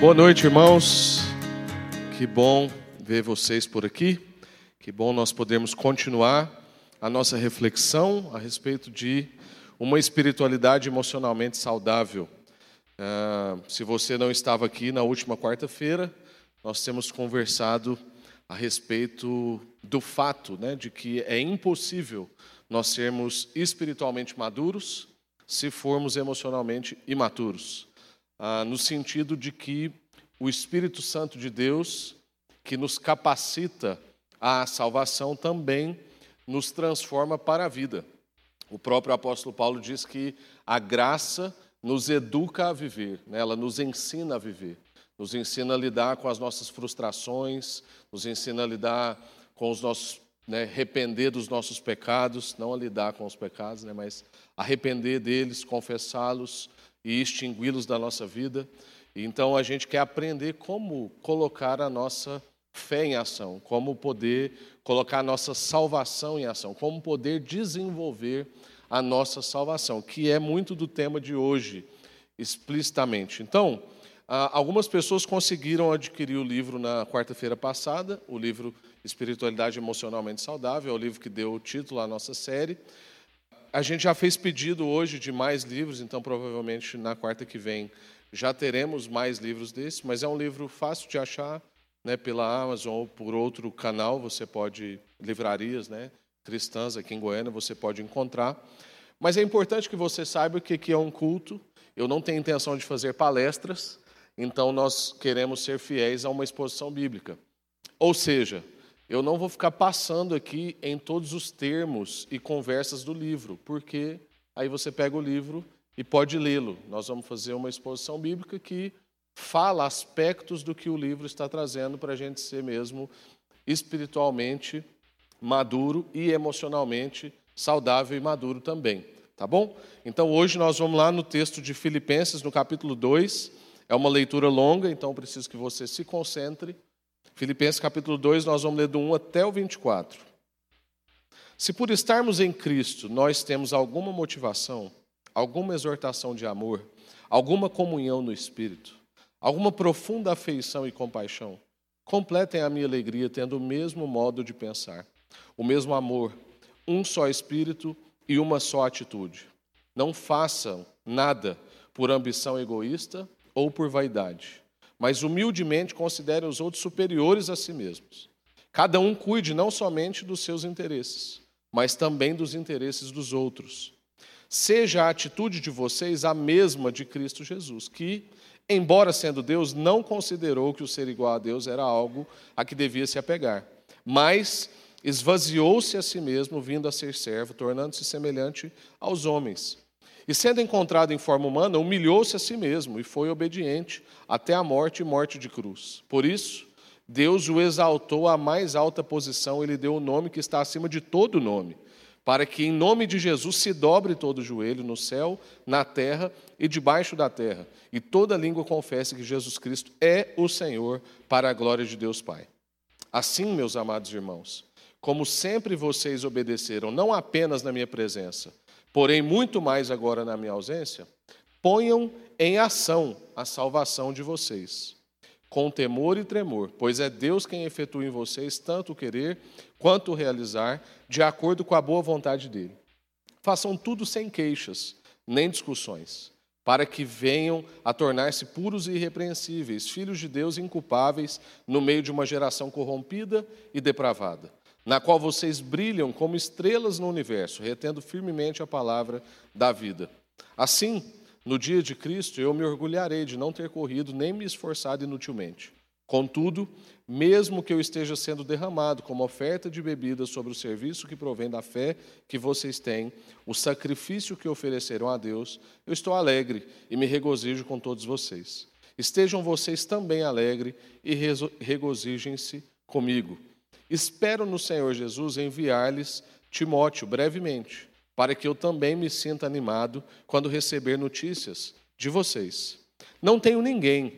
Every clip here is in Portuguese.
Boa noite, irmãos. Que bom ver vocês por aqui. Que bom nós podermos continuar a nossa reflexão a respeito de uma espiritualidade emocionalmente saudável. Uh, se você não estava aqui na última quarta-feira, nós temos conversado a respeito do fato né, de que é impossível nós sermos espiritualmente maduros se formos emocionalmente imaturos ah, no sentido de que o Espírito Santo de Deus, que nos capacita à salvação, também nos transforma para a vida. O próprio apóstolo Paulo diz que a graça nos educa a viver, né? ela nos ensina a viver, nos ensina a lidar com as nossas frustrações, nos ensina a lidar com os nossos, né, arrepender dos nossos pecados, não a lidar com os pecados, né, mas arrepender deles, confessá-los, e extingui-los da nossa vida. Então a gente quer aprender como colocar a nossa fé em ação, como poder colocar a nossa salvação em ação, como poder desenvolver a nossa salvação, que é muito do tema de hoje, explicitamente. Então, algumas pessoas conseguiram adquirir o livro na quarta-feira passada, o livro Espiritualidade Emocionalmente Saudável, é o livro que deu o título à nossa série a gente já fez pedido hoje de mais livros, então provavelmente na quarta que vem já teremos mais livros desses, mas é um livro fácil de achar, né, pela Amazon ou por outro canal, você pode livrarias, né, cristãs aqui em Goiânia, você pode encontrar. Mas é importante que você saiba que aqui é um culto. Eu não tenho intenção de fazer palestras, então nós queremos ser fiéis a uma exposição bíblica. Ou seja, eu não vou ficar passando aqui em todos os termos e conversas do livro, porque aí você pega o livro e pode lê-lo. Nós vamos fazer uma exposição bíblica que fala aspectos do que o livro está trazendo para a gente ser mesmo espiritualmente maduro e emocionalmente saudável e maduro também. Tá bom? Então hoje nós vamos lá no texto de Filipenses, no capítulo 2. É uma leitura longa, então preciso que você se concentre Filipenses capítulo 2, nós vamos ler do 1 até o 24. Se por estarmos em Cristo nós temos alguma motivação, alguma exortação de amor, alguma comunhão no Espírito, alguma profunda afeição e compaixão, completem a minha alegria tendo o mesmo modo de pensar, o mesmo amor, um só Espírito e uma só atitude. Não façam nada por ambição egoísta ou por vaidade mas humildemente considerem os outros superiores a si mesmos. Cada um cuide não somente dos seus interesses, mas também dos interesses dos outros. Seja a atitude de vocês a mesma de Cristo Jesus, que, embora sendo Deus, não considerou que o ser igual a Deus era algo a que devia se apegar, mas esvaziou-se a si mesmo, vindo a ser servo, tornando-se semelhante aos homens e sendo encontrado em forma humana, humilhou-se a si mesmo e foi obediente até a morte e morte de cruz. Por isso, Deus o exaltou à mais alta posição e lhe deu o nome que está acima de todo nome, para que em nome de Jesus se dobre todo o joelho no céu, na terra e debaixo da terra, e toda língua confesse que Jesus Cristo é o Senhor, para a glória de Deus Pai. Assim, meus amados irmãos, como sempre vocês obedeceram, não apenas na minha presença, porém muito mais agora na minha ausência, ponham em ação a salvação de vocês, com temor e tremor, pois é Deus quem efetua em vocês tanto o querer quanto o realizar, de acordo com a boa vontade dele. Façam tudo sem queixas, nem discussões, para que venham a tornar-se puros e irrepreensíveis, filhos de Deus inculpáveis no meio de uma geração corrompida e depravada na qual vocês brilham como estrelas no universo, retendo firmemente a palavra da vida. Assim, no dia de Cristo, eu me orgulharei de não ter corrido nem me esforçado inutilmente. Contudo, mesmo que eu esteja sendo derramado como oferta de bebida sobre o serviço que provém da fé que vocês têm, o sacrifício que ofereceram a Deus, eu estou alegre e me regozijo com todos vocês. Estejam vocês também alegres e regozijem-se comigo. Espero no Senhor Jesus enviar-lhes Timóteo brevemente, para que eu também me sinta animado quando receber notícias de vocês. Não tenho ninguém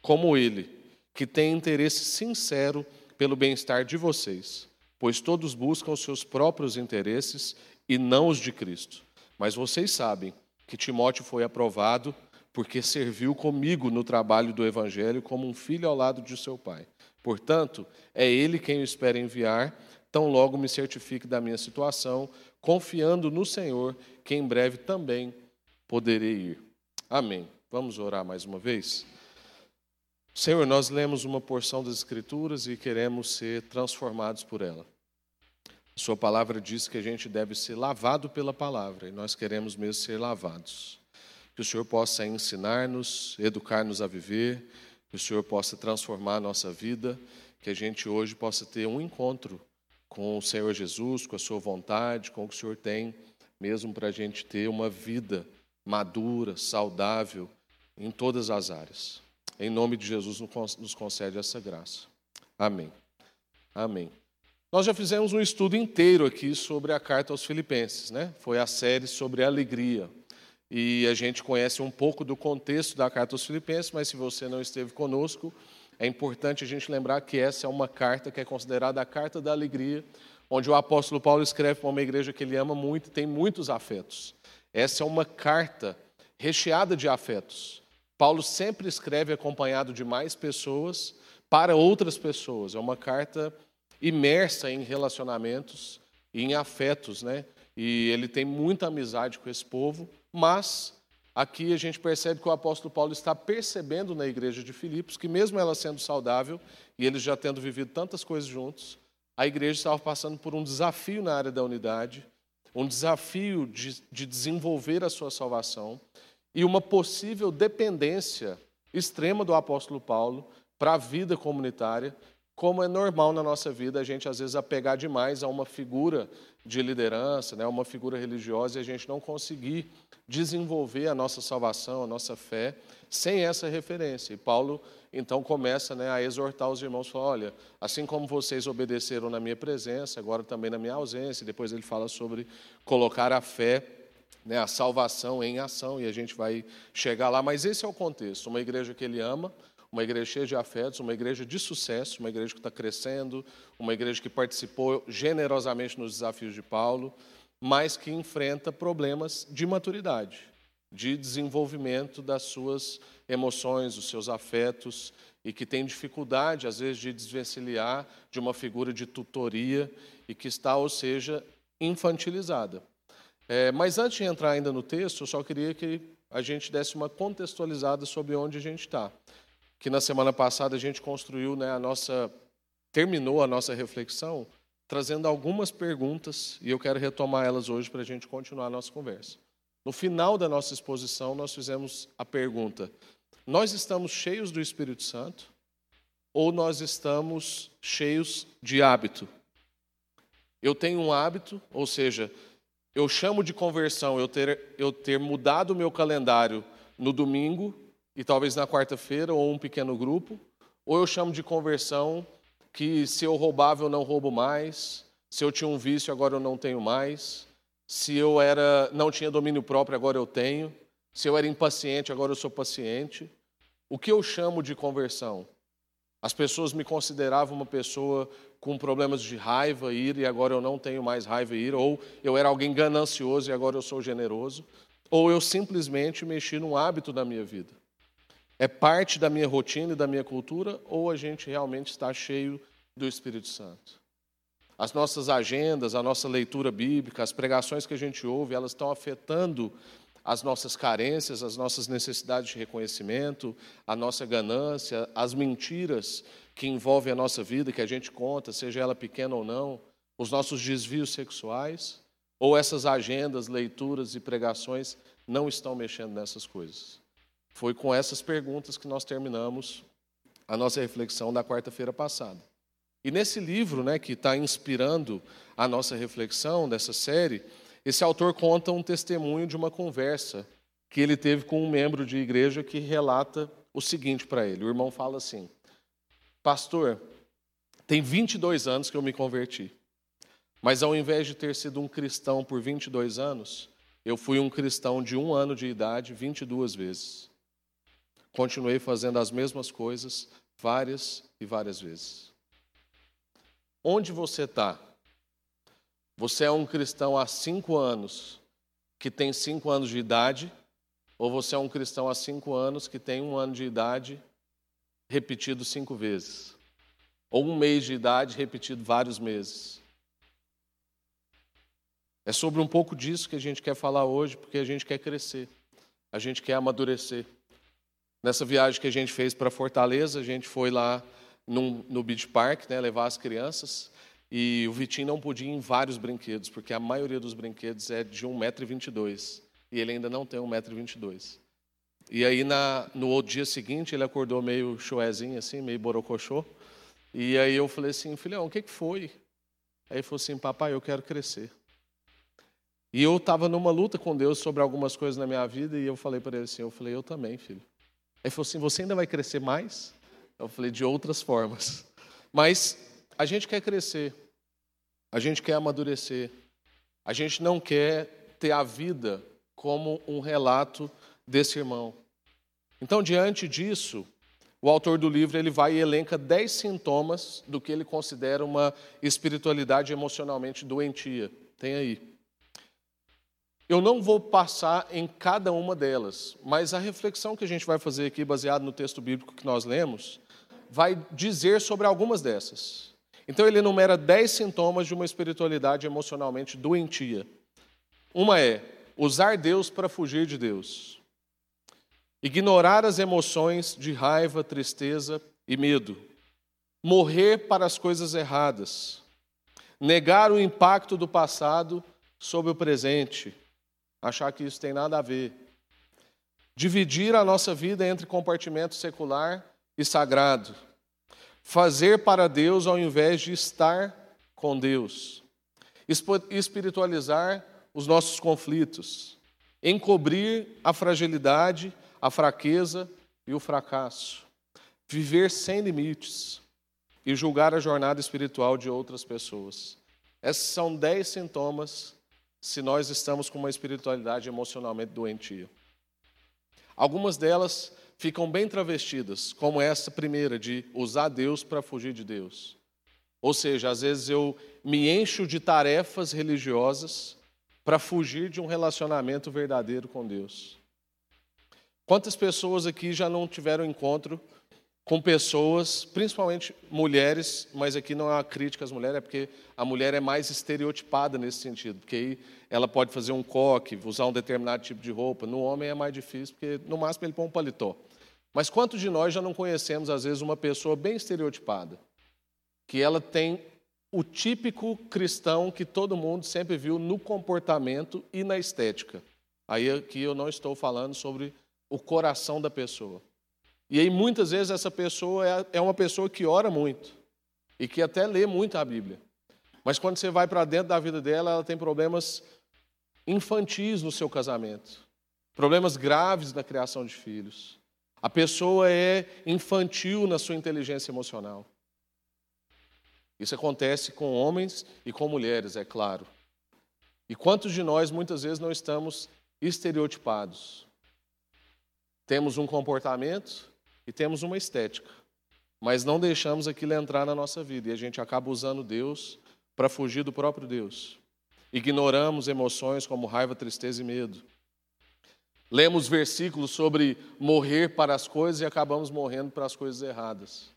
como ele que tem interesse sincero pelo bem-estar de vocês, pois todos buscam os seus próprios interesses e não os de Cristo. Mas vocês sabem que Timóteo foi aprovado porque serviu comigo no trabalho do Evangelho como um filho ao lado de seu pai. Portanto, é ele quem eu espero enviar, tão logo me certifique da minha situação, confiando no Senhor, que em breve também poderei ir. Amém. Vamos orar mais uma vez? Senhor, nós lemos uma porção das Escrituras e queremos ser transformados por ela. Sua palavra diz que a gente deve ser lavado pela palavra, e nós queremos mesmo ser lavados que o Senhor possa ensinar-nos, educar-nos a viver, que o Senhor possa transformar a nossa vida, que a gente hoje possa ter um encontro com o Senhor Jesus, com a Sua vontade, com o que o Senhor tem, mesmo para a gente ter uma vida madura, saudável, em todas as áreas. Em nome de Jesus, nos concede essa graça. Amém. Amém. Nós já fizemos um estudo inteiro aqui sobre a carta aos Filipenses, né? Foi a série sobre alegria e a gente conhece um pouco do contexto da carta aos Filipenses, mas se você não esteve conosco, é importante a gente lembrar que essa é uma carta que é considerada a carta da alegria, onde o apóstolo Paulo escreve para uma igreja que ele ama muito e tem muitos afetos. Essa é uma carta recheada de afetos. Paulo sempre escreve acompanhado de mais pessoas para outras pessoas. É uma carta imersa em relacionamentos e em afetos, né? E ele tem muita amizade com esse povo mas aqui a gente percebe que o apóstolo Paulo está percebendo na igreja de Filipos que, mesmo ela sendo saudável e eles já tendo vivido tantas coisas juntos, a igreja estava passando por um desafio na área da unidade, um desafio de, de desenvolver a sua salvação e uma possível dependência extrema do apóstolo Paulo para a vida comunitária, como é normal na nossa vida a gente às vezes apegar demais a uma figura de liderança, né, uma figura religiosa e a gente não conseguir desenvolver a nossa salvação, a nossa fé, sem essa referência. E Paulo então começa né, a exortar os irmãos, fala, olha, assim como vocês obedeceram na minha presença, agora também na minha ausência. E depois ele fala sobre colocar a fé, né, a salvação em ação, e a gente vai chegar lá. Mas esse é o contexto, uma igreja que ele ama, uma igreja cheia de afetos, uma igreja de sucesso, uma igreja que está crescendo, uma igreja que participou generosamente nos desafios de Paulo, mas que enfrenta problemas de maturidade, de desenvolvimento das suas emoções, dos seus afetos, e que tem dificuldade, às vezes, de desvencilhar de uma figura de tutoria e que está, ou seja, infantilizada. É, mas antes de entrar ainda no texto, eu só queria que a gente desse uma contextualizada sobre onde a gente está. Que na semana passada a gente construiu né, a nossa, terminou a nossa reflexão trazendo algumas perguntas e eu quero retomar elas hoje para a gente continuar a nossa conversa. No final da nossa exposição, nós fizemos a pergunta: nós estamos cheios do Espírito Santo ou nós estamos cheios de hábito? Eu tenho um hábito, ou seja, eu chamo de conversão eu ter, eu ter mudado o meu calendário no domingo e talvez na quarta-feira ou um pequeno grupo, ou eu chamo de conversão que se eu roubava eu não roubo mais, se eu tinha um vício agora eu não tenho mais, se eu era não tinha domínio próprio agora eu tenho, se eu era impaciente agora eu sou paciente. O que eu chamo de conversão? As pessoas me consideravam uma pessoa com problemas de raiva, ira, e agora eu não tenho mais raiva e ira, ou eu era alguém ganancioso e agora eu sou generoso, ou eu simplesmente mexi num hábito da minha vida é parte da minha rotina e da minha cultura, ou a gente realmente está cheio do Espírito Santo? As nossas agendas, a nossa leitura bíblica, as pregações que a gente ouve, elas estão afetando as nossas carências, as nossas necessidades de reconhecimento, a nossa ganância, as mentiras que envolvem a nossa vida, que a gente conta, seja ela pequena ou não, os nossos desvios sexuais, ou essas agendas, leituras e pregações não estão mexendo nessas coisas? Foi com essas perguntas que nós terminamos a nossa reflexão da quarta-feira passada. E nesse livro, né, que está inspirando a nossa reflexão dessa série, esse autor conta um testemunho de uma conversa que ele teve com um membro de igreja que relata o seguinte para ele. O irmão fala assim: Pastor, tem 22 anos que eu me converti, mas ao invés de ter sido um cristão por 22 anos, eu fui um cristão de um ano de idade 22 vezes. Continuei fazendo as mesmas coisas várias e várias vezes. Onde você está? Você é um cristão há cinco anos, que tem cinco anos de idade, Ou você é um cristão há cinco anos que tem um ano de idade repetido cinco vezes? Ou um mês de idade repetido vários meses? É sobre um pouco disso que a gente quer falar hoje, porque a gente quer crescer, a gente quer amadurecer. Nessa viagem que a gente fez para Fortaleza, a gente foi lá num, no Beach Park, né, levar as crianças, e o Vitinho não podia ir em vários brinquedos, porque a maioria dos brinquedos é de 1,22m, e ele ainda não tem 1,22m. E aí, na, no dia seguinte, ele acordou meio choezinho, assim, meio borocochô, e aí eu falei assim, filhão, o que, que foi? Aí ele falou assim, papai, eu quero crescer. E eu estava numa luta com Deus sobre algumas coisas na minha vida, e eu falei para ele assim, eu falei, eu também, filho. Ele falou assim, você ainda vai crescer mais? Eu falei, de outras formas. Mas a gente quer crescer, a gente quer amadurecer, a gente não quer ter a vida como um relato desse irmão. Então, diante disso, o autor do livro ele vai e elenca dez sintomas do que ele considera uma espiritualidade emocionalmente doentia. Tem aí. Eu não vou passar em cada uma delas, mas a reflexão que a gente vai fazer aqui, baseado no texto bíblico que nós lemos, vai dizer sobre algumas dessas. Então ele enumera dez sintomas de uma espiritualidade emocionalmente doentia. Uma é usar Deus para fugir de Deus. Ignorar as emoções de raiva, tristeza e medo. Morrer para as coisas erradas. Negar o impacto do passado sobre o presente achar que isso tem nada a ver. Dividir a nossa vida entre compartimento secular e sagrado. Fazer para Deus ao invés de estar com Deus. Espiritualizar os nossos conflitos. Encobrir a fragilidade, a fraqueza e o fracasso. Viver sem limites e julgar a jornada espiritual de outras pessoas. Esses são dez sintomas se nós estamos com uma espiritualidade emocionalmente doentia. Algumas delas ficam bem travestidas, como essa primeira, de usar Deus para fugir de Deus. Ou seja, às vezes eu me encho de tarefas religiosas para fugir de um relacionamento verdadeiro com Deus. Quantas pessoas aqui já não tiveram encontro com pessoas, principalmente mulheres, mas aqui não é uma crítica às mulheres, é porque a mulher é mais estereotipada nesse sentido, porque aí ela pode fazer um coque, usar um determinado tipo de roupa. No homem é mais difícil, porque no máximo ele põe um paletó. Mas quantos de nós já não conhecemos, às vezes, uma pessoa bem estereotipada, que ela tem o típico cristão que todo mundo sempre viu no comportamento e na estética. Aí aqui eu não estou falando sobre o coração da pessoa. E aí muitas vezes essa pessoa é, é uma pessoa que ora muito e que até lê muito a Bíblia. Mas quando você vai para dentro da vida dela, ela tem problemas infantis no seu casamento, problemas graves na criação de filhos. A pessoa é infantil na sua inteligência emocional. Isso acontece com homens e com mulheres, é claro. E quantos de nós muitas vezes não estamos estereotipados? Temos um comportamento e temos uma estética, mas não deixamos aquilo entrar na nossa vida e a gente acaba usando Deus para fugir do próprio Deus. Ignoramos emoções como raiva, tristeza e medo. Lemos versículos sobre morrer para as coisas e acabamos morrendo para as coisas erradas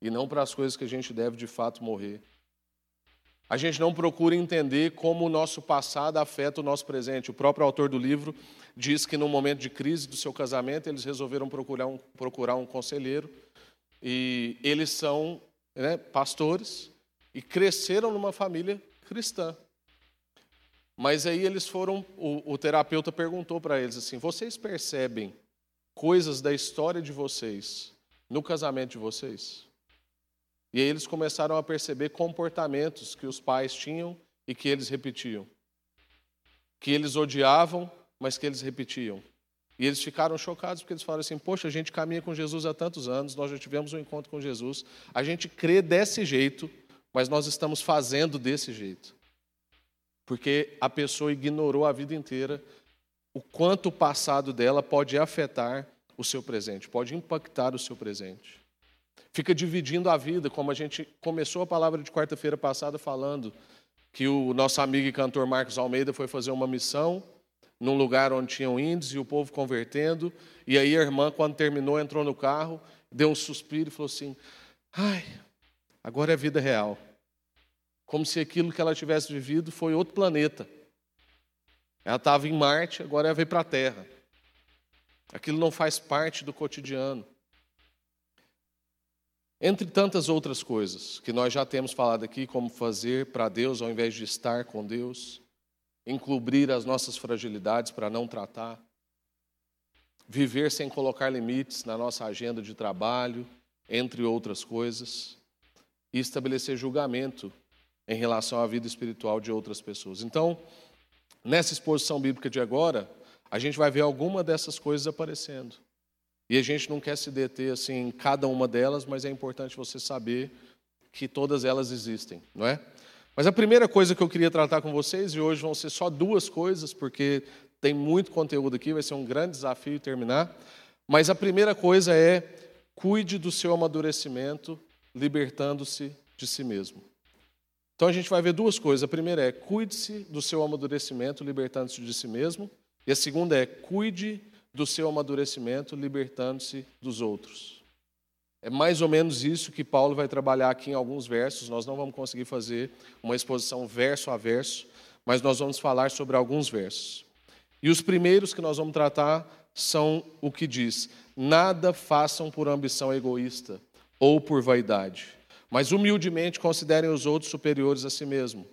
e não para as coisas que a gente deve de fato morrer. A gente não procura entender como o nosso passado afeta o nosso presente. O próprio autor do livro diz que no momento de crise do seu casamento, eles resolveram procurar um, procurar um conselheiro. E eles são né, pastores e cresceram numa família cristã. Mas aí eles foram, o, o terapeuta perguntou para eles assim: vocês percebem coisas da história de vocês no casamento de vocês? E aí eles começaram a perceber comportamentos que os pais tinham e que eles repetiam. Que eles odiavam, mas que eles repetiam. E eles ficaram chocados porque eles falaram assim: Poxa, a gente caminha com Jesus há tantos anos, nós já tivemos um encontro com Jesus, a gente crê desse jeito, mas nós estamos fazendo desse jeito. Porque a pessoa ignorou a vida inteira o quanto o passado dela pode afetar o seu presente, pode impactar o seu presente fica dividindo a vida, como a gente começou a palavra de quarta-feira passada falando que o nosso amigo e cantor Marcos Almeida foi fazer uma missão num lugar onde tinham índios e o povo convertendo. E aí a irmã, quando terminou, entrou no carro, deu um suspiro e falou assim: Ai, agora é vida real. Como se aquilo que ela tivesse vivido foi outro planeta. Ela estava em Marte, agora ela veio para a Terra. Aquilo não faz parte do cotidiano. Entre tantas outras coisas que nós já temos falado aqui, como fazer para Deus ao invés de estar com Deus, encobrir as nossas fragilidades para não tratar, viver sem colocar limites na nossa agenda de trabalho, entre outras coisas, e estabelecer julgamento em relação à vida espiritual de outras pessoas. Então, nessa exposição bíblica de agora, a gente vai ver alguma dessas coisas aparecendo. E a gente não quer se deter assim em cada uma delas, mas é importante você saber que todas elas existem, não é? Mas a primeira coisa que eu queria tratar com vocês, e hoje vão ser só duas coisas, porque tem muito conteúdo aqui, vai ser um grande desafio terminar. Mas a primeira coisa é cuide do seu amadurecimento, libertando-se de si mesmo. Então a gente vai ver duas coisas. A primeira é cuide-se do seu amadurecimento, libertando-se de si mesmo. E a segunda é cuide do seu amadurecimento, libertando-se dos outros. É mais ou menos isso que Paulo vai trabalhar aqui em alguns versos. Nós não vamos conseguir fazer uma exposição verso a verso, mas nós vamos falar sobre alguns versos. E os primeiros que nós vamos tratar são o que diz: Nada façam por ambição egoísta ou por vaidade, mas humildemente considerem os outros superiores a si mesmo.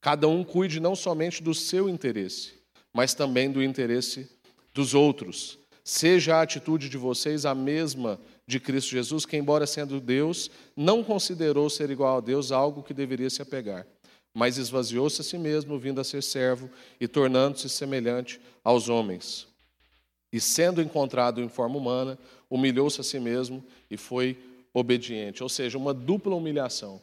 Cada um cuide não somente do seu interesse, mas também do interesse dos outros. Seja a atitude de vocês a mesma de Cristo Jesus, que, embora sendo Deus, não considerou ser igual a Deus algo que deveria se apegar, mas esvaziou-se a si mesmo, vindo a ser servo e tornando-se semelhante aos homens. E sendo encontrado em forma humana, humilhou-se a si mesmo e foi obediente. Ou seja, uma dupla humilhação.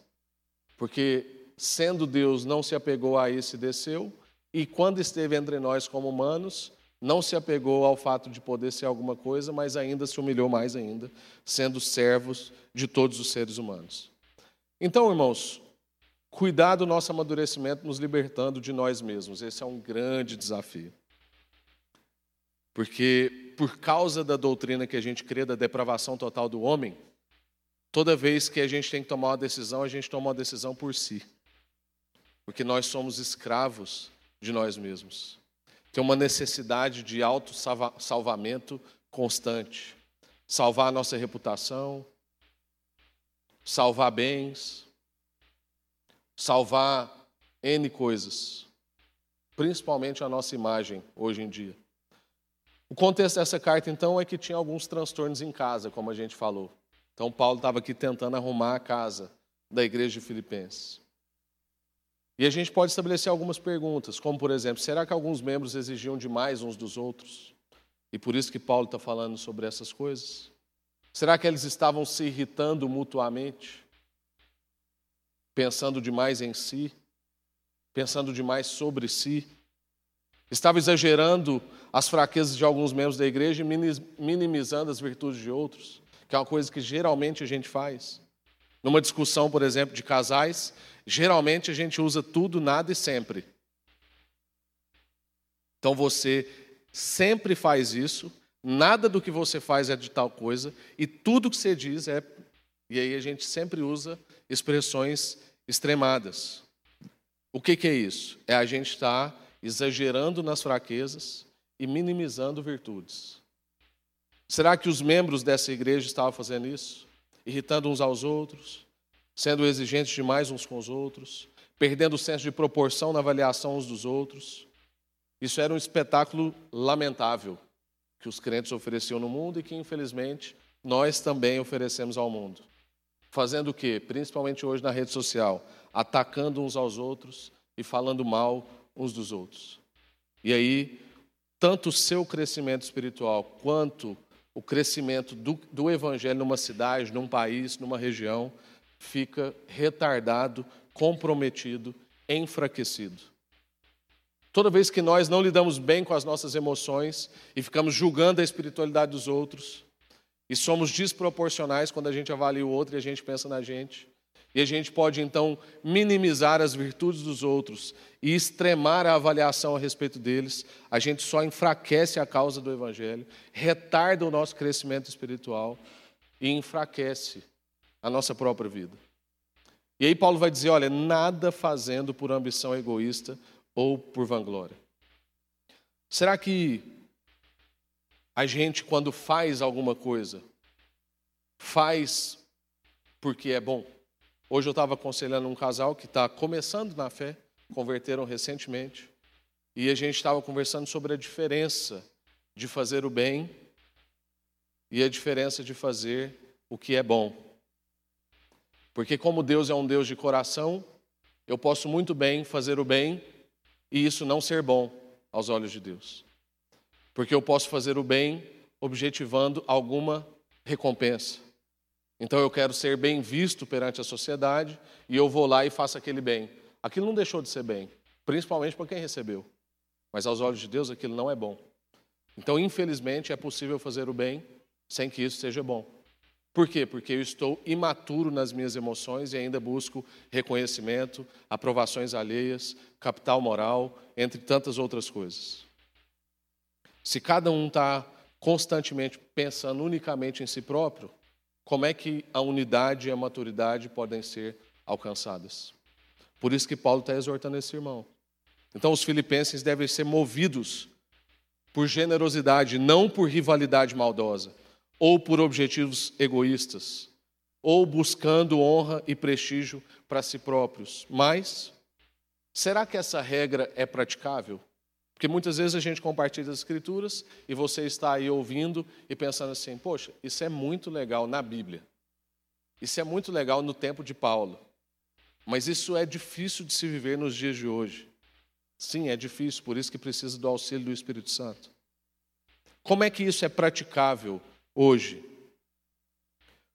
Porque, sendo Deus, não se apegou a isso e desceu, e quando esteve entre nós como humanos, não se apegou ao fato de poder ser alguma coisa, mas ainda se humilhou mais ainda, sendo servos de todos os seres humanos. Então, irmãos, cuidar do nosso amadurecimento nos libertando de nós mesmos, esse é um grande desafio. Porque, por causa da doutrina que a gente crê da depravação total do homem, toda vez que a gente tem que tomar uma decisão, a gente toma uma decisão por si. Porque nós somos escravos de nós mesmos tem uma necessidade de auto-salvamento constante. Salvar a nossa reputação, salvar bens, salvar N coisas, principalmente a nossa imagem hoje em dia. O contexto dessa carta, então, é que tinha alguns transtornos em casa, como a gente falou. Então, Paulo estava aqui tentando arrumar a casa da igreja de Filipenses. E a gente pode estabelecer algumas perguntas, como por exemplo, será que alguns membros exigiam demais uns dos outros? E por isso que Paulo está falando sobre essas coisas? Será que eles estavam se irritando mutuamente? Pensando demais em si? Pensando demais sobre si? Estava exagerando as fraquezas de alguns membros da igreja e minimizando as virtudes de outros, que é uma coisa que geralmente a gente faz. Numa discussão, por exemplo, de casais, geralmente a gente usa tudo, nada e sempre. Então você sempre faz isso, nada do que você faz é de tal coisa, e tudo que você diz é. E aí a gente sempre usa expressões extremadas. O que, que é isso? É a gente estar tá exagerando nas fraquezas e minimizando virtudes. Será que os membros dessa igreja estavam fazendo isso? irritando uns aos outros, sendo exigentes demais uns com os outros, perdendo o senso de proporção na avaliação uns dos outros. Isso era um espetáculo lamentável que os crentes ofereciam no mundo e que, infelizmente, nós também oferecemos ao mundo. Fazendo o quê? Principalmente hoje na rede social, atacando uns aos outros e falando mal uns dos outros. E aí, tanto o seu crescimento espiritual quanto o crescimento do, do evangelho numa cidade, num país, numa região, fica retardado, comprometido, enfraquecido. Toda vez que nós não lidamos bem com as nossas emoções e ficamos julgando a espiritualidade dos outros, e somos desproporcionais quando a gente avalia o outro e a gente pensa na gente, e a gente pode então minimizar as virtudes dos outros e extremar a avaliação a respeito deles, a gente só enfraquece a causa do Evangelho, retarda o nosso crescimento espiritual e enfraquece a nossa própria vida. E aí Paulo vai dizer: olha, nada fazendo por ambição egoísta ou por vanglória. Será que a gente, quando faz alguma coisa, faz porque é bom? Hoje eu estava aconselhando um casal que está começando na fé, converteram recentemente, e a gente estava conversando sobre a diferença de fazer o bem e a diferença de fazer o que é bom. Porque, como Deus é um Deus de coração, eu posso muito bem fazer o bem e isso não ser bom aos olhos de Deus. Porque eu posso fazer o bem objetivando alguma recompensa. Então eu quero ser bem visto perante a sociedade e eu vou lá e faço aquele bem. Aquilo não deixou de ser bem, principalmente para quem recebeu. Mas aos olhos de Deus aquilo não é bom. Então, infelizmente, é possível fazer o bem sem que isso seja bom. Por quê? Porque eu estou imaturo nas minhas emoções e ainda busco reconhecimento, aprovações alheias, capital moral, entre tantas outras coisas. Se cada um está constantemente pensando unicamente em si próprio, como é que a unidade e a maturidade podem ser alcançadas? Por isso que Paulo está exortando esse irmão. Então, os filipenses devem ser movidos por generosidade, não por rivalidade maldosa, ou por objetivos egoístas, ou buscando honra e prestígio para si próprios. Mas, será que essa regra é praticável? Porque muitas vezes a gente compartilha as escrituras e você está aí ouvindo e pensando assim: poxa, isso é muito legal na Bíblia. Isso é muito legal no tempo de Paulo. Mas isso é difícil de se viver nos dias de hoje. Sim, é difícil, por isso que precisa do auxílio do Espírito Santo. Como é que isso é praticável hoje?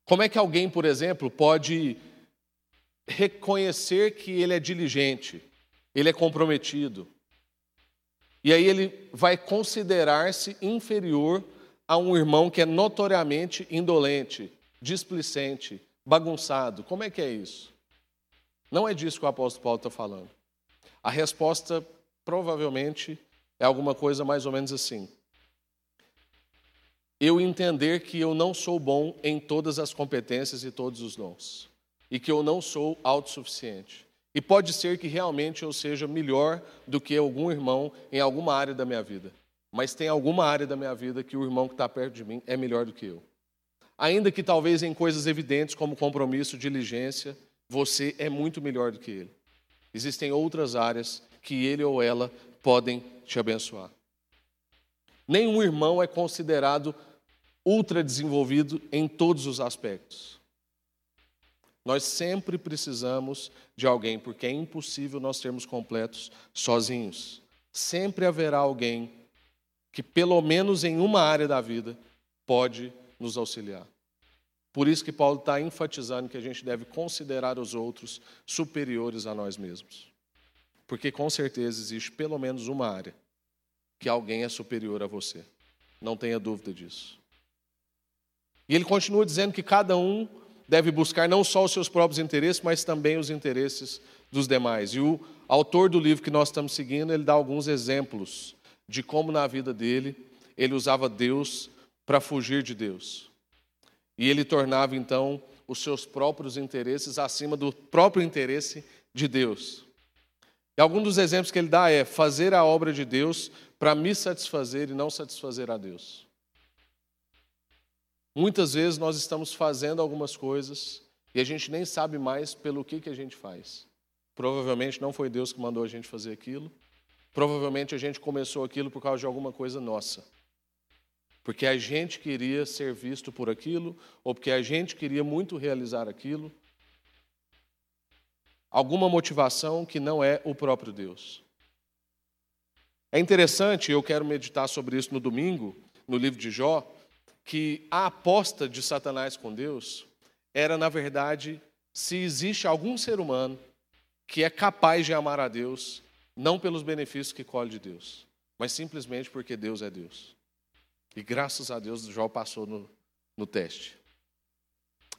Como é que alguém, por exemplo, pode reconhecer que ele é diligente, ele é comprometido, e aí ele vai considerar-se inferior a um irmão que é notoriamente indolente, displicente, bagunçado? Como é que é isso? Não é disso que o apóstolo Paulo está falando. A resposta provavelmente é alguma coisa mais ou menos assim. Eu entender que eu não sou bom em todas as competências e todos os dons, e que eu não sou autossuficiente. E pode ser que realmente eu seja melhor do que algum irmão em alguma área da minha vida, mas tem alguma área da minha vida que o irmão que está perto de mim é melhor do que eu. Ainda que talvez em coisas evidentes como compromisso, diligência, você é muito melhor do que ele. Existem outras áreas que ele ou ela podem te abençoar. Nenhum irmão é considerado ultra desenvolvido em todos os aspectos. Nós sempre precisamos de alguém, porque é impossível nós sermos completos sozinhos. Sempre haverá alguém que, pelo menos em uma área da vida, pode nos auxiliar. Por isso que Paulo está enfatizando que a gente deve considerar os outros superiores a nós mesmos. Porque com certeza existe pelo menos uma área que alguém é superior a você. Não tenha dúvida disso. E ele continua dizendo que cada um deve buscar não só os seus próprios interesses, mas também os interesses dos demais. E o autor do livro que nós estamos seguindo, ele dá alguns exemplos de como na vida dele ele usava Deus para fugir de Deus. E ele tornava então os seus próprios interesses acima do próprio interesse de Deus. E algum dos exemplos que ele dá é fazer a obra de Deus para me satisfazer e não satisfazer a Deus. Muitas vezes nós estamos fazendo algumas coisas e a gente nem sabe mais pelo que, que a gente faz. Provavelmente não foi Deus que mandou a gente fazer aquilo. Provavelmente a gente começou aquilo por causa de alguma coisa nossa. Porque a gente queria ser visto por aquilo, ou porque a gente queria muito realizar aquilo. Alguma motivação que não é o próprio Deus. É interessante, eu quero meditar sobre isso no domingo, no livro de Jó, que a aposta de Satanás com Deus era, na verdade, se existe algum ser humano que é capaz de amar a Deus, não pelos benefícios que colhe de Deus, mas simplesmente porque Deus é Deus. E graças a Deus Jó passou no, no teste.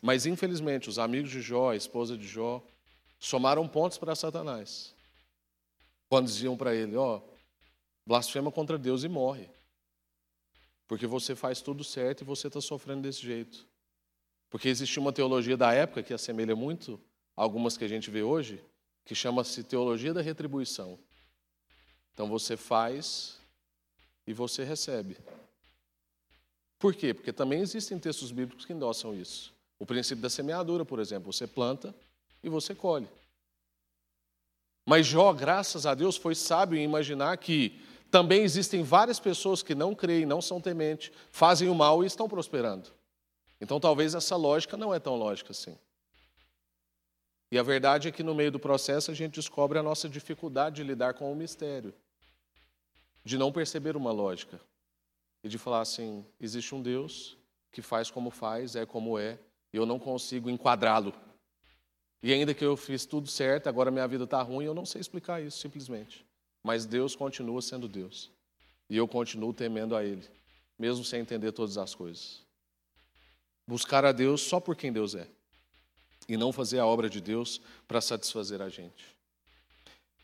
Mas, infelizmente, os amigos de Jó, a esposa de Jó, somaram pontos para Satanás. Quando diziam para ele: Ó, oh, blasfema contra Deus e morre. Porque você faz tudo certo e você está sofrendo desse jeito. Porque existia uma teologia da época que assemelha muito a algumas que a gente vê hoje, que chama-se teologia da retribuição. Então você faz e você recebe. Por quê? Porque também existem textos bíblicos que endossam isso. O princípio da semeadura, por exemplo, você planta e você colhe. Mas Jó, graças a Deus, foi sábio em imaginar que também existem várias pessoas que não creem, não são tementes, fazem o mal e estão prosperando. Então talvez essa lógica não é tão lógica assim. E a verdade é que no meio do processo a gente descobre a nossa dificuldade de lidar com o mistério, de não perceber uma lógica e de falar assim: existe um Deus que faz como faz, é como é, e eu não consigo enquadrá-lo. E ainda que eu fiz tudo certo, agora minha vida está ruim, eu não sei explicar isso simplesmente. Mas Deus continua sendo Deus. E eu continuo temendo a Ele, mesmo sem entender todas as coisas. Buscar a Deus só por quem Deus é. E não fazer a obra de Deus para satisfazer a gente.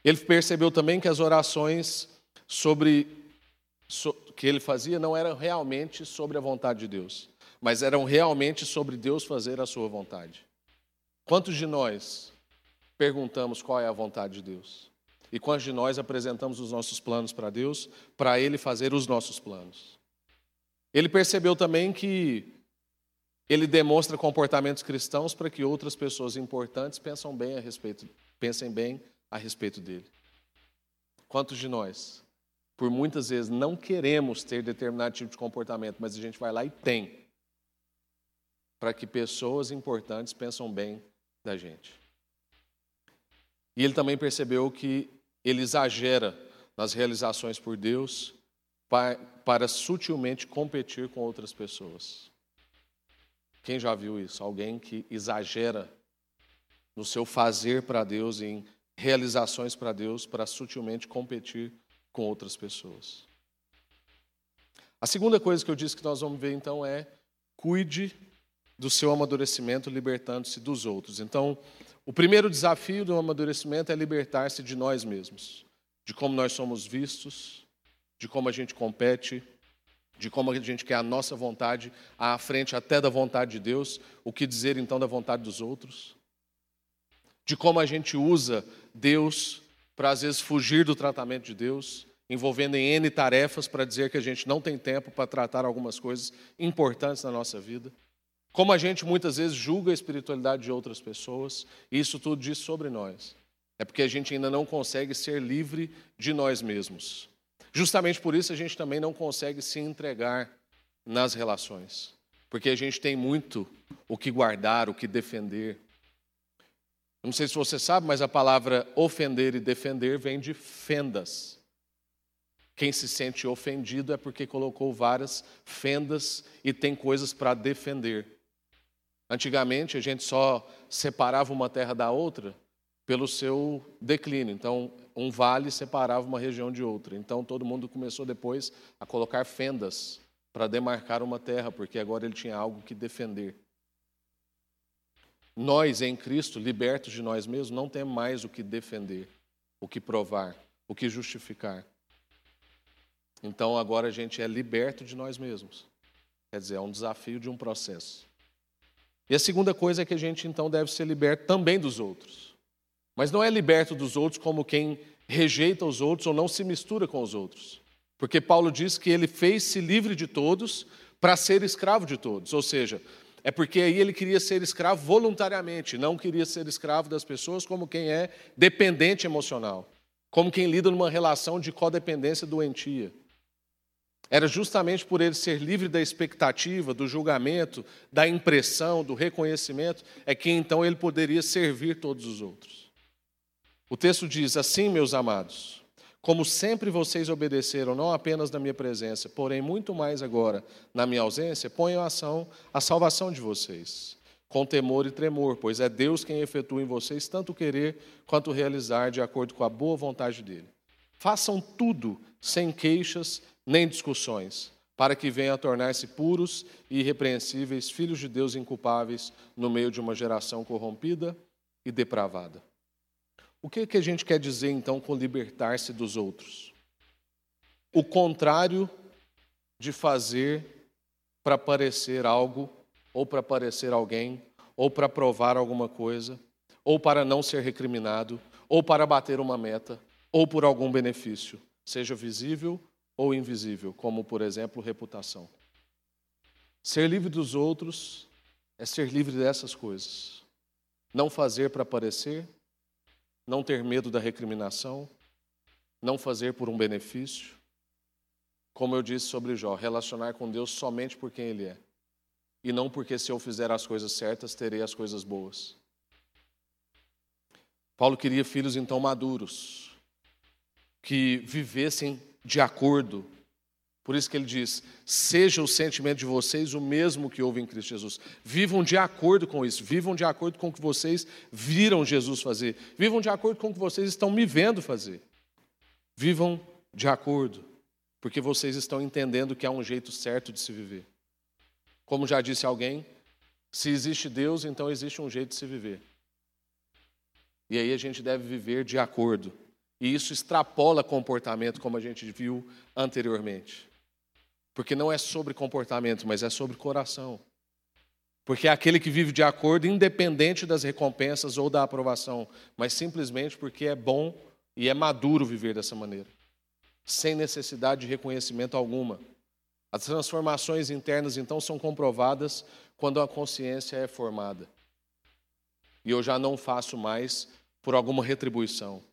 Ele percebeu também que as orações sobre so, que ele fazia não eram realmente sobre a vontade de Deus, mas eram realmente sobre Deus fazer a sua vontade. Quantos de nós perguntamos qual é a vontade de Deus? E quantos de nós apresentamos os nossos planos para Deus, para Ele fazer os nossos planos? Ele percebeu também que ele demonstra comportamentos cristãos para que outras pessoas importantes pensem bem a respeito, pensem bem a respeito dele. Quantos de nós, por muitas vezes, não queremos ter determinado tipo de comportamento, mas a gente vai lá e tem, para que pessoas importantes pensem bem da gente. E ele também percebeu que ele exagera nas realizações por Deus para, para sutilmente competir com outras pessoas. Quem já viu isso? Alguém que exagera no seu fazer para Deus, em realizações para Deus, para sutilmente competir com outras pessoas. A segunda coisa que eu disse que nós vamos ver então é cuide do seu amadurecimento libertando-se dos outros. Então, o primeiro desafio do amadurecimento é libertar-se de nós mesmos, de como nós somos vistos, de como a gente compete, de como a gente quer a nossa vontade à frente até da vontade de Deus, o que dizer então da vontade dos outros, de como a gente usa Deus para às vezes fugir do tratamento de Deus, envolvendo em N tarefas para dizer que a gente não tem tempo para tratar algumas coisas importantes na nossa vida. Como a gente muitas vezes julga a espiritualidade de outras pessoas, isso tudo diz sobre nós. É porque a gente ainda não consegue ser livre de nós mesmos. Justamente por isso a gente também não consegue se entregar nas relações. Porque a gente tem muito o que guardar, o que defender. Não sei se você sabe, mas a palavra ofender e defender vem de fendas. Quem se sente ofendido é porque colocou várias fendas e tem coisas para defender. Antigamente a gente só separava uma terra da outra pelo seu declínio. Então, um vale separava uma região de outra. Então, todo mundo começou depois a colocar fendas para demarcar uma terra, porque agora ele tinha algo que defender. Nós, em Cristo, libertos de nós mesmos, não temos mais o que defender, o que provar, o que justificar. Então, agora a gente é liberto de nós mesmos. Quer dizer, é um desafio de um processo. E a segunda coisa é que a gente então deve ser liberto também dos outros. Mas não é liberto dos outros como quem rejeita os outros ou não se mistura com os outros. Porque Paulo diz que ele fez-se livre de todos para ser escravo de todos. Ou seja, é porque aí ele queria ser escravo voluntariamente, não queria ser escravo das pessoas como quem é dependente emocional, como quem lida numa relação de codependência doentia. Era justamente por ele ser livre da expectativa, do julgamento, da impressão, do reconhecimento, é que então ele poderia servir todos os outros. O texto diz: Assim, meus amados, como sempre vocês obedeceram, não apenas na minha presença, porém muito mais agora na minha ausência, ponham ação a salvação de vocês, com temor e tremor, pois é Deus quem efetua em vocês tanto querer quanto realizar de acordo com a boa vontade dele. Façam tudo sem queixas nem discussões, para que venham a tornar-se puros e irrepreensíveis, filhos de Deus inculpáveis, no meio de uma geração corrompida e depravada. O que, que a gente quer dizer então com libertar-se dos outros? O contrário de fazer para parecer algo, ou para parecer alguém, ou para provar alguma coisa, ou para não ser recriminado, ou para bater uma meta, ou por algum benefício, seja visível ou invisível, como, por exemplo, reputação. Ser livre dos outros é ser livre dessas coisas. Não fazer para parecer, não ter medo da recriminação, não fazer por um benefício. Como eu disse sobre Jó, relacionar com Deus somente por quem Ele é. E não porque se eu fizer as coisas certas, terei as coisas boas. Paulo queria filhos então maduros, que vivessem de acordo. Por isso que ele diz: seja o sentimento de vocês o mesmo que houve em Cristo Jesus. Vivam de acordo com isso, vivam de acordo com o que vocês viram Jesus fazer, vivam de acordo com o que vocês estão me vendo fazer. Vivam de acordo, porque vocês estão entendendo que há um jeito certo de se viver. Como já disse alguém, se existe Deus, então existe um jeito de se viver. E aí a gente deve viver de acordo. E isso extrapola comportamento, como a gente viu anteriormente. Porque não é sobre comportamento, mas é sobre coração. Porque é aquele que vive de acordo, independente das recompensas ou da aprovação, mas simplesmente porque é bom e é maduro viver dessa maneira, sem necessidade de reconhecimento alguma. As transformações internas, então, são comprovadas quando a consciência é formada. E eu já não faço mais por alguma retribuição.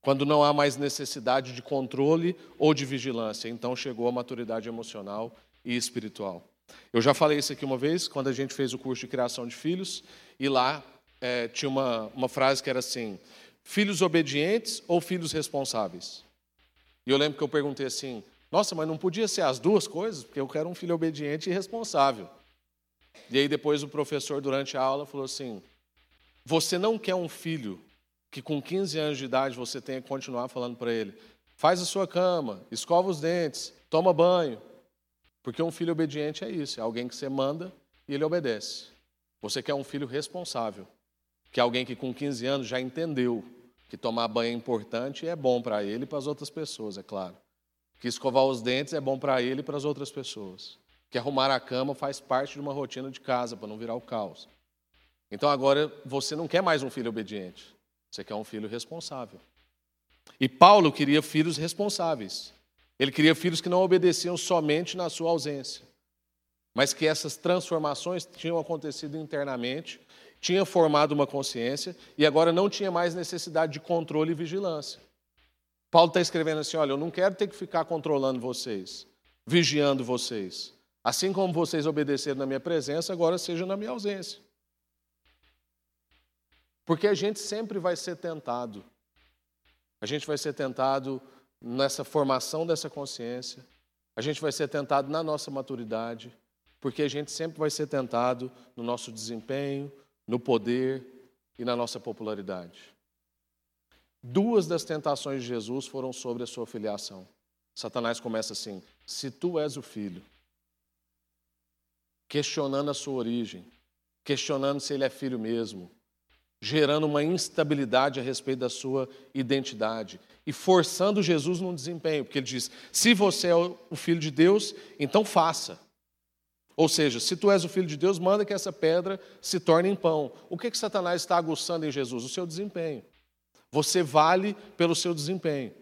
Quando não há mais necessidade de controle ou de vigilância, então chegou a maturidade emocional e espiritual. Eu já falei isso aqui uma vez, quando a gente fez o curso de criação de filhos, e lá é, tinha uma, uma frase que era assim: filhos obedientes ou filhos responsáveis? E eu lembro que eu perguntei assim: nossa, mas não podia ser as duas coisas? Porque eu quero um filho obediente e responsável. E aí depois o professor, durante a aula, falou assim: você não quer um filho que com 15 anos de idade você tenha que continuar falando para ele: faz a sua cama, escova os dentes, toma banho. Porque um filho obediente é isso, é alguém que você manda e ele obedece. Você quer um filho responsável, que é alguém que com 15 anos já entendeu que tomar banho é importante e é bom para ele e para as outras pessoas, é claro. Que escovar os dentes é bom para ele e para as outras pessoas. Que arrumar a cama faz parte de uma rotina de casa para não virar o caos. Então agora você não quer mais um filho obediente. Você quer um filho responsável. E Paulo queria filhos responsáveis. Ele queria filhos que não obedeciam somente na sua ausência, mas que essas transformações tinham acontecido internamente, tinha formado uma consciência e agora não tinha mais necessidade de controle e vigilância. Paulo está escrevendo assim: olha, eu não quero ter que ficar controlando vocês, vigiando vocês. Assim como vocês obedeceram na minha presença, agora seja na minha ausência. Porque a gente sempre vai ser tentado. A gente vai ser tentado nessa formação dessa consciência. A gente vai ser tentado na nossa maturidade. Porque a gente sempre vai ser tentado no nosso desempenho, no poder e na nossa popularidade. Duas das tentações de Jesus foram sobre a sua filiação. Satanás começa assim: se tu és o filho, questionando a sua origem, questionando se ele é filho mesmo, gerando uma instabilidade a respeito da sua identidade e forçando Jesus no desempenho, porque ele diz: se você é o filho de Deus, então faça. Ou seja, se tu és o filho de Deus, manda que essa pedra se torne em pão. O que, que Satanás está aguçando em Jesus? O seu desempenho. Você vale pelo seu desempenho.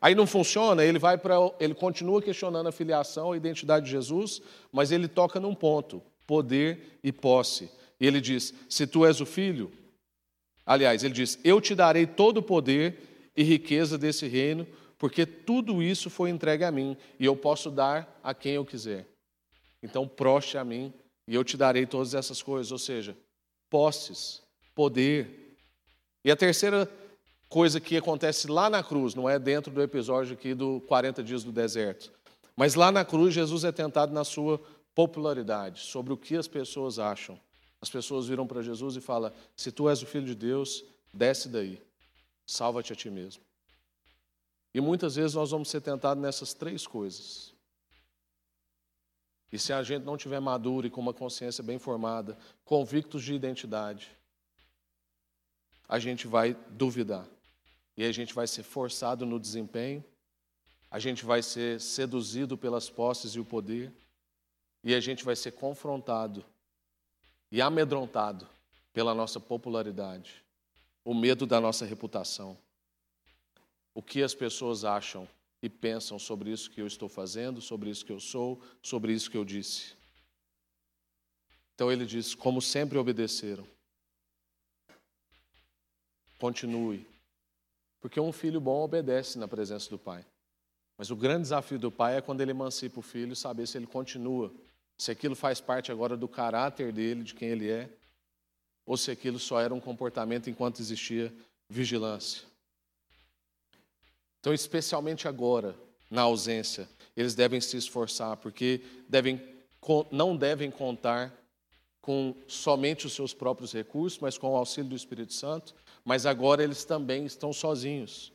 Aí não funciona, ele vai para, ele continua questionando a filiação, a identidade de Jesus, mas ele toca num ponto: poder e posse. E ele diz: Se tu és o filho, aliás, ele diz: Eu te darei todo o poder e riqueza desse reino, porque tudo isso foi entregue a mim, e eu posso dar a quem eu quiser. Então, proste a mim, e eu te darei todas essas coisas, ou seja, posses, poder. E a terceira coisa que acontece lá na cruz, não é dentro do episódio aqui do 40 dias do deserto, mas lá na cruz Jesus é tentado na sua popularidade, sobre o que as pessoas acham. As pessoas viram para Jesus e falam: Se tu és o filho de Deus, desce daí, salva-te a ti mesmo. E muitas vezes nós vamos ser tentados nessas três coisas. E se a gente não tiver maduro e com uma consciência bem formada, convictos de identidade, a gente vai duvidar. E a gente vai ser forçado no desempenho, a gente vai ser seduzido pelas posses e o poder, e a gente vai ser confrontado e amedrontado pela nossa popularidade, o medo da nossa reputação, o que as pessoas acham e pensam sobre isso que eu estou fazendo, sobre isso que eu sou, sobre isso que eu disse. Então ele diz: como sempre obedeceram, continue. Porque um filho bom obedece na presença do pai. Mas o grande desafio do pai é quando ele emancipa o filho, saber se ele continua, se aquilo faz parte agora do caráter dele, de quem ele é, ou se aquilo só era um comportamento enquanto existia vigilância. Então, especialmente agora, na ausência, eles devem se esforçar, porque devem, não devem contar com somente os seus próprios recursos, mas com o auxílio do Espírito Santo, mas agora eles também estão sozinhos.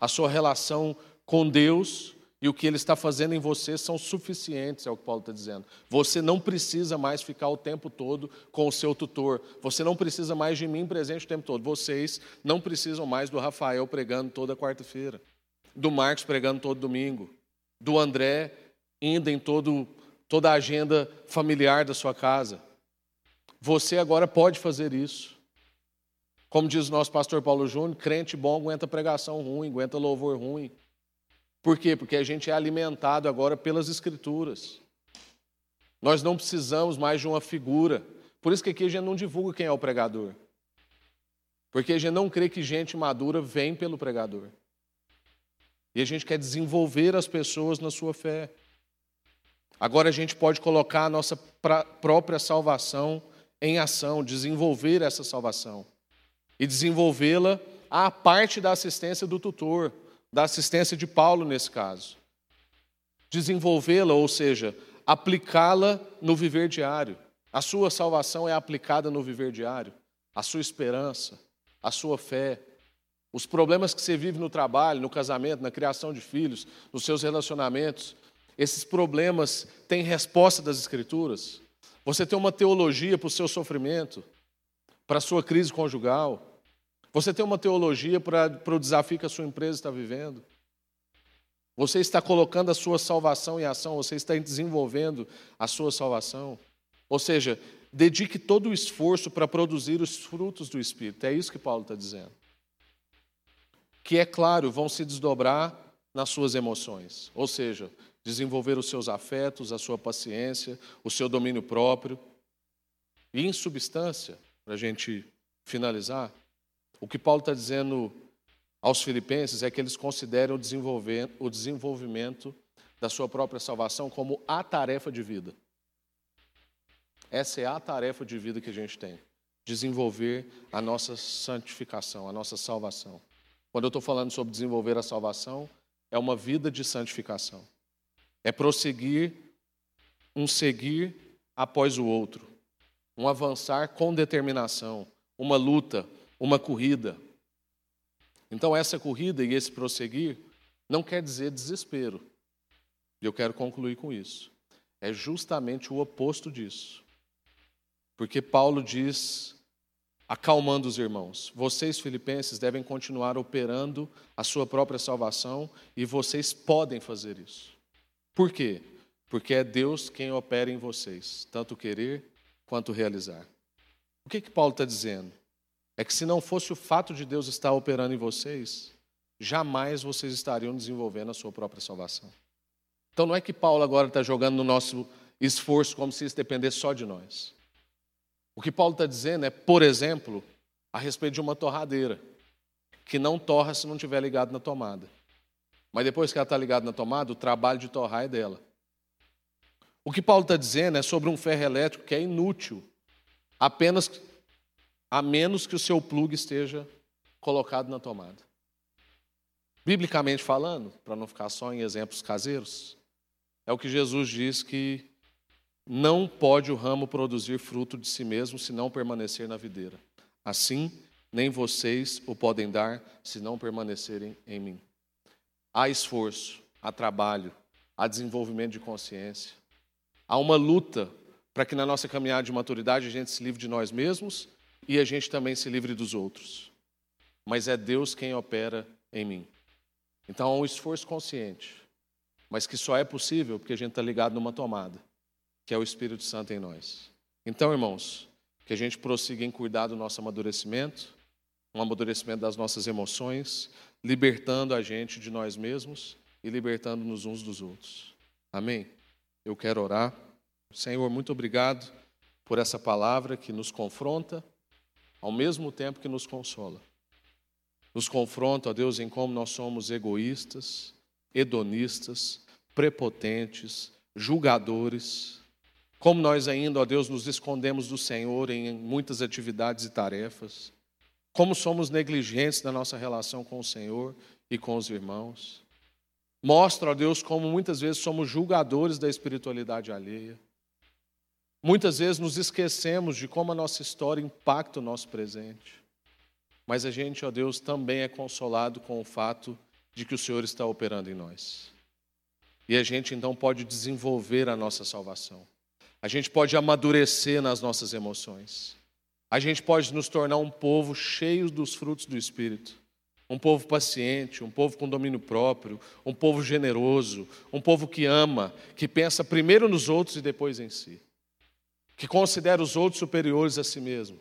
A sua relação com Deus e o que Ele está fazendo em você são suficientes, é o que Paulo está dizendo. Você não precisa mais ficar o tempo todo com o seu tutor. Você não precisa mais de mim presente o tempo todo. Vocês não precisam mais do Rafael pregando toda quarta-feira do Marcos pregando todo domingo, do André indo em todo, toda a agenda familiar da sua casa. Você agora pode fazer isso. Como diz o nosso pastor Paulo Júnior, crente bom aguenta pregação ruim, aguenta louvor ruim. Por quê? Porque a gente é alimentado agora pelas Escrituras. Nós não precisamos mais de uma figura. Por isso que aqui a gente não divulga quem é o pregador. Porque a gente não crê que gente madura vem pelo pregador. E a gente quer desenvolver as pessoas na sua fé. Agora a gente pode colocar a nossa própria salvação em ação, desenvolver essa salvação. E desenvolvê-la à parte da assistência do tutor, da assistência de Paulo nesse caso. Desenvolvê-la, ou seja, aplicá-la no viver diário. A sua salvação é aplicada no viver diário. A sua esperança, a sua fé, os problemas que você vive no trabalho, no casamento, na criação de filhos, nos seus relacionamentos, esses problemas têm resposta das Escrituras. Você tem uma teologia para o seu sofrimento, para a sua crise conjugal. Você tem uma teologia para, o desafio que a sua empresa está vivendo. Você está colocando a sua salvação em ação, você está desenvolvendo a sua salvação. Ou seja, dedique todo o esforço para produzir os frutos do Espírito. É isso que Paulo está dizendo que, é claro, vão se desdobrar nas suas emoções, ou seja, desenvolver os seus afetos, a sua paciência, o seu domínio próprio. E, em substância, para a gente finalizar, o que Paulo está dizendo aos filipenses é que eles consideram o desenvolvimento da sua própria salvação como a tarefa de vida. Essa é a tarefa de vida que a gente tem: desenvolver a nossa santificação, a nossa salvação. Quando eu estou falando sobre desenvolver a salvação, é uma vida de santificação. É prosseguir, um seguir após o outro, um avançar com determinação, uma luta, uma corrida. Então, essa corrida e esse prosseguir não quer dizer desespero. E eu quero concluir com isso. É justamente o oposto disso. Porque Paulo diz acalmando os irmãos. Vocês, filipenses, devem continuar operando a sua própria salvação e vocês podem fazer isso. Por quê? Porque é Deus quem opera em vocês, tanto querer quanto realizar. O que, que Paulo está dizendo? É que se não fosse o fato de Deus estar operando em vocês, jamais vocês estariam desenvolvendo a sua própria salvação. Então não é que Paulo agora está jogando no nosso esforço como se isso dependesse só de nós. O que Paulo está dizendo é, por exemplo, a respeito de uma torradeira, que não torra se não estiver ligado na tomada. Mas depois que ela está ligada na tomada, o trabalho de torrar é dela. O que Paulo está dizendo é sobre um ferro elétrico que é inútil, apenas a menos que o seu plug esteja colocado na tomada. Biblicamente falando, para não ficar só em exemplos caseiros, é o que Jesus diz que não pode o ramo produzir fruto de si mesmo se não permanecer na videira. Assim, nem vocês o podem dar se não permanecerem em mim. Há esforço, há trabalho, há desenvolvimento de consciência, Há uma luta para que na nossa caminhada de maturidade a gente se livre de nós mesmos e a gente também se livre dos outros. Mas é Deus quem opera em mim. Então há um esforço consciente, mas que só é possível porque a gente está ligado numa tomada, que é o Espírito Santo em nós. Então, irmãos, que a gente prossiga em cuidar do nosso amadurecimento, um amadurecimento das nossas emoções, libertando a gente de nós mesmos e libertando-nos uns dos outros. Amém? Eu quero orar. Senhor, muito obrigado por essa palavra que nos confronta, ao mesmo tempo que nos consola. Nos confronta, ó Deus, em como nós somos egoístas, hedonistas, prepotentes, julgadores, como nós ainda, ó Deus, nos escondemos do Senhor em muitas atividades e tarefas, como somos negligentes na nossa relação com o Senhor e com os irmãos. Mostra, ó Deus, como muitas vezes somos julgadores da espiritualidade alheia. Muitas vezes nos esquecemos de como a nossa história impacta o nosso presente. Mas a gente, ó Deus, também é consolado com o fato de que o Senhor está operando em nós. E a gente então pode desenvolver a nossa salvação. A gente pode amadurecer nas nossas emoções. A gente pode nos tornar um povo cheio dos frutos do Espírito. Um povo paciente, um povo com domínio próprio, um povo generoso, um povo que ama, que pensa primeiro nos outros e depois em si. Que considera os outros superiores a si mesmo.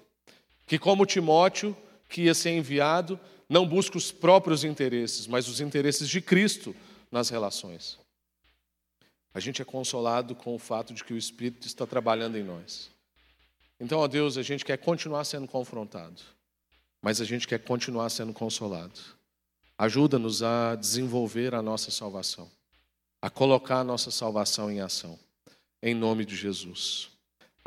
Que, como Timóteo, que ia ser enviado, não busca os próprios interesses, mas os interesses de Cristo nas relações. A gente é consolado com o fato de que o Espírito está trabalhando em nós. Então, ó Deus, a gente quer continuar sendo confrontado, mas a gente quer continuar sendo consolado. Ajuda-nos a desenvolver a nossa salvação, a colocar a nossa salvação em ação. Em nome de Jesus.